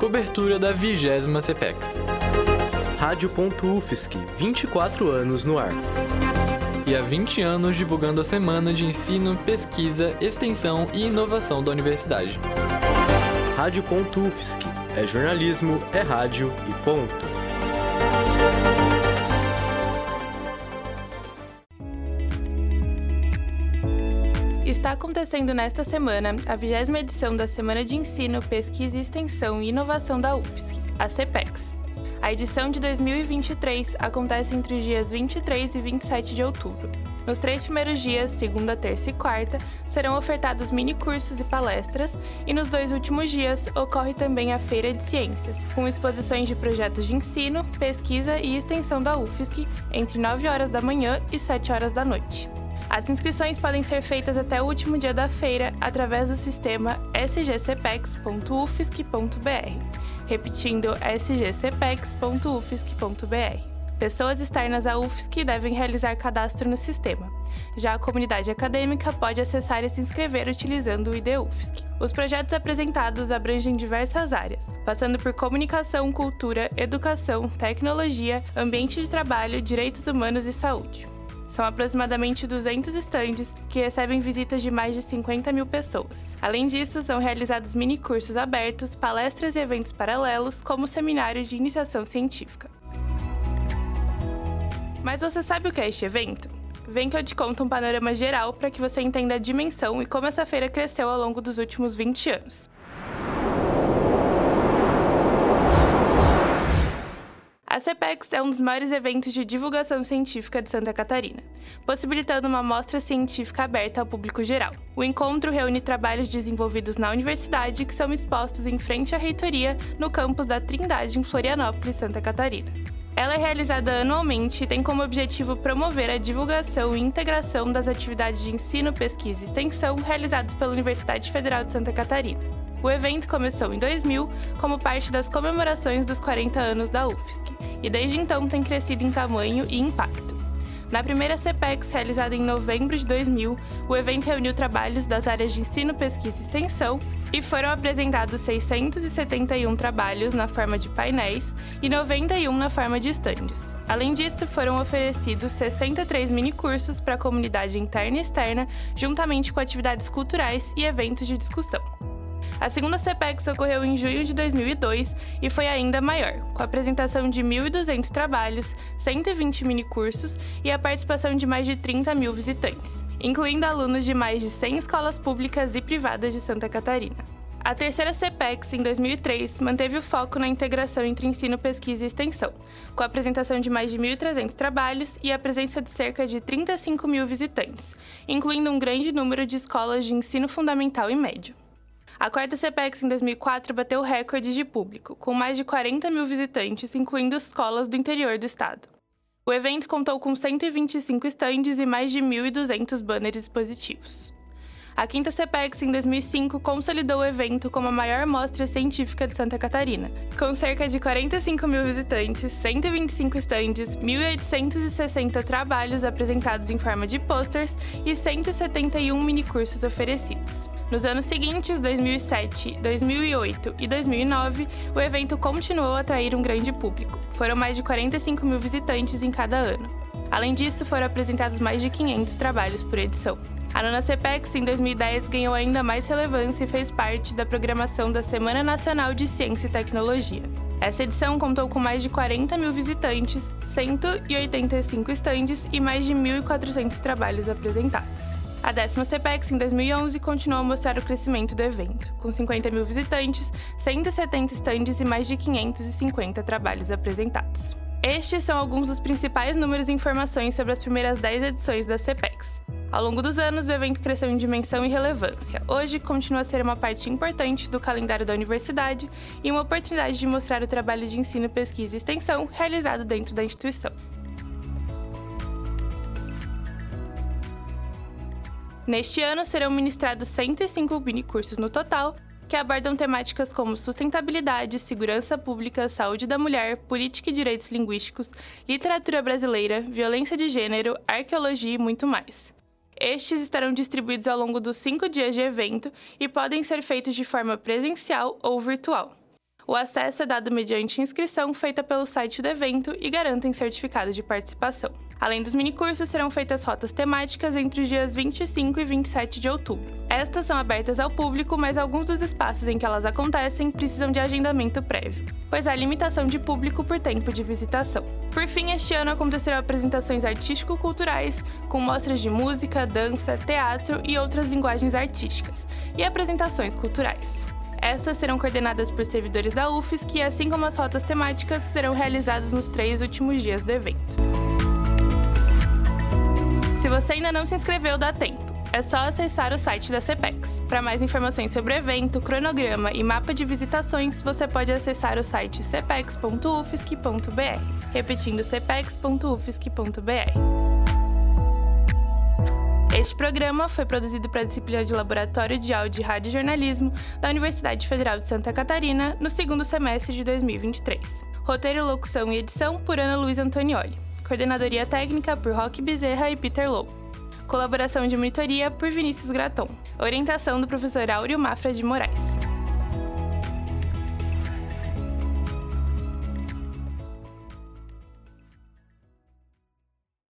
Cobertura da 20 CPEX. Rádio.UFSC, 24 anos no ar. E há 20 anos divulgando a Semana de Ensino, Pesquisa, Extensão e Inovação da Universidade. Rádio.UFSC, é jornalismo, é rádio e ponto. Está acontecendo nesta semana a vigésima edição da Semana de Ensino, Pesquisa, Extensão e Inovação da UFSC, a CPEX. A edição de 2023 acontece entre os dias 23 e 27 de outubro. Nos três primeiros dias, segunda, terça e quarta, serão ofertados mini cursos e palestras, e nos dois últimos dias ocorre também a Feira de Ciências, com exposições de projetos de ensino, pesquisa e extensão da UFSC entre 9 horas da manhã e 7 horas da noite. As inscrições podem ser feitas até o último dia da feira através do sistema sgcpex.ufsc.br, repetindo sgcpex.ufsc.br. Pessoas externas à UFSC devem realizar cadastro no sistema. Já a comunidade acadêmica pode acessar e se inscrever utilizando o ID UFSC. Os projetos apresentados abrangem diversas áreas, passando por comunicação, cultura, educação, tecnologia, ambiente de trabalho, direitos humanos e saúde. São aproximadamente 200 estandes que recebem visitas de mais de 50 mil pessoas. Além disso, são realizados mini cursos abertos, palestras e eventos paralelos, como o seminário de iniciação científica. Mas você sabe o que é este evento? Vem que eu te conto um panorama geral para que você entenda a dimensão e como essa feira cresceu ao longo dos últimos 20 anos. A CPEX é um dos maiores eventos de divulgação científica de Santa Catarina, possibilitando uma mostra científica aberta ao público geral. O encontro reúne trabalhos desenvolvidos na universidade que são expostos em frente à reitoria no campus da Trindade em Florianópolis, Santa Catarina. Ela é realizada anualmente e tem como objetivo promover a divulgação e integração das atividades de ensino, pesquisa e extensão realizadas pela Universidade Federal de Santa Catarina. O evento começou em 2000 como parte das comemorações dos 40 anos da UFSC e desde então tem crescido em tamanho e impacto. Na primeira CPEX, realizada em novembro de 2000, o evento reuniu trabalhos das áreas de ensino, pesquisa e extensão e foram apresentados 671 trabalhos na forma de painéis e 91 na forma de estandes. Além disso, foram oferecidos 63 minicursos para a comunidade interna e externa, juntamente com atividades culturais e eventos de discussão. A segunda CPEX ocorreu em junho de 2002 e foi ainda maior, com a apresentação de 1.200 trabalhos, 120 minicursos e a participação de mais de 30 mil visitantes, incluindo alunos de mais de 100 escolas públicas e privadas de Santa Catarina. A terceira CPEX, em 2003, manteve o foco na integração entre ensino, pesquisa e extensão, com a apresentação de mais de 1.300 trabalhos e a presença de cerca de 35 mil visitantes, incluindo um grande número de escolas de ensino fundamental e médio. A quarta CPEX em 2004 bateu recorde de público, com mais de 40 mil visitantes, incluindo escolas do interior do estado. O evento contou com 125 estandes e mais de 1.200 banners expositivos. A quinta CPEX, em 2005, consolidou o evento como a maior mostra científica de Santa Catarina, com cerca de 45 mil visitantes, 125 estandes, 1.860 trabalhos apresentados em forma de posters e 171 minicursos oferecidos. Nos anos seguintes, 2007, 2008 e 2009, o evento continuou a atrair um grande público. Foram mais de 45 mil visitantes em cada ano. Além disso, foram apresentados mais de 500 trabalhos por edição. A nona CPEX, em 2010, ganhou ainda mais relevância e fez parte da programação da Semana Nacional de Ciência e Tecnologia. Essa edição contou com mais de 40 mil visitantes, 185 estandes e mais de 1.400 trabalhos apresentados. A décima CPEX, em 2011, continuou a mostrar o crescimento do evento, com 50 mil visitantes, 170 estandes e mais de 550 trabalhos apresentados. Estes são alguns dos principais números e informações sobre as primeiras 10 edições da CPEX. Ao longo dos anos, o evento cresceu em dimensão e relevância. Hoje, continua a ser uma parte importante do calendário da universidade e uma oportunidade de mostrar o trabalho de ensino, pesquisa e extensão realizado dentro da instituição. Neste ano serão ministrados 105 minicursos no total, que abordam temáticas como sustentabilidade, segurança pública, saúde da mulher, política e direitos linguísticos, literatura brasileira, violência de gênero, arqueologia e muito mais. Estes estarão distribuídos ao longo dos cinco dias de evento e podem ser feitos de forma presencial ou virtual. O acesso é dado mediante inscrição feita pelo site do evento e garantem certificado de participação. Além dos minicursos, serão feitas rotas temáticas entre os dias 25 e 27 de outubro. Estas são abertas ao público, mas alguns dos espaços em que elas acontecem precisam de agendamento prévio, pois há limitação de público por tempo de visitação. Por fim, este ano acontecerão apresentações artístico-culturais, com mostras de música, dança, teatro e outras linguagens artísticas, e apresentações culturais. Estas serão coordenadas por servidores da UFES, que, assim como as rotas temáticas, serão realizadas nos três últimos dias do evento. Se você ainda não se inscreveu, dá tempo. É só acessar o site da CEPEX. Para mais informações sobre o evento, cronograma e mapa de visitações, você pode acessar o site cepex.ufsc.br. Repetindo, cepex.ufsc.br. Este programa foi produzido para a disciplina de Laboratório de Áudio e Rádio Jornalismo da Universidade Federal de Santa Catarina, no segundo semestre de 2023. Roteiro, locução e edição por Ana Luiz Antonioli. Coordenadoria técnica por Roque Bezerra e Peter Lowe. Colaboração de monitoria por Vinícius Graton. Orientação do professor Áureo Mafra de Moraes.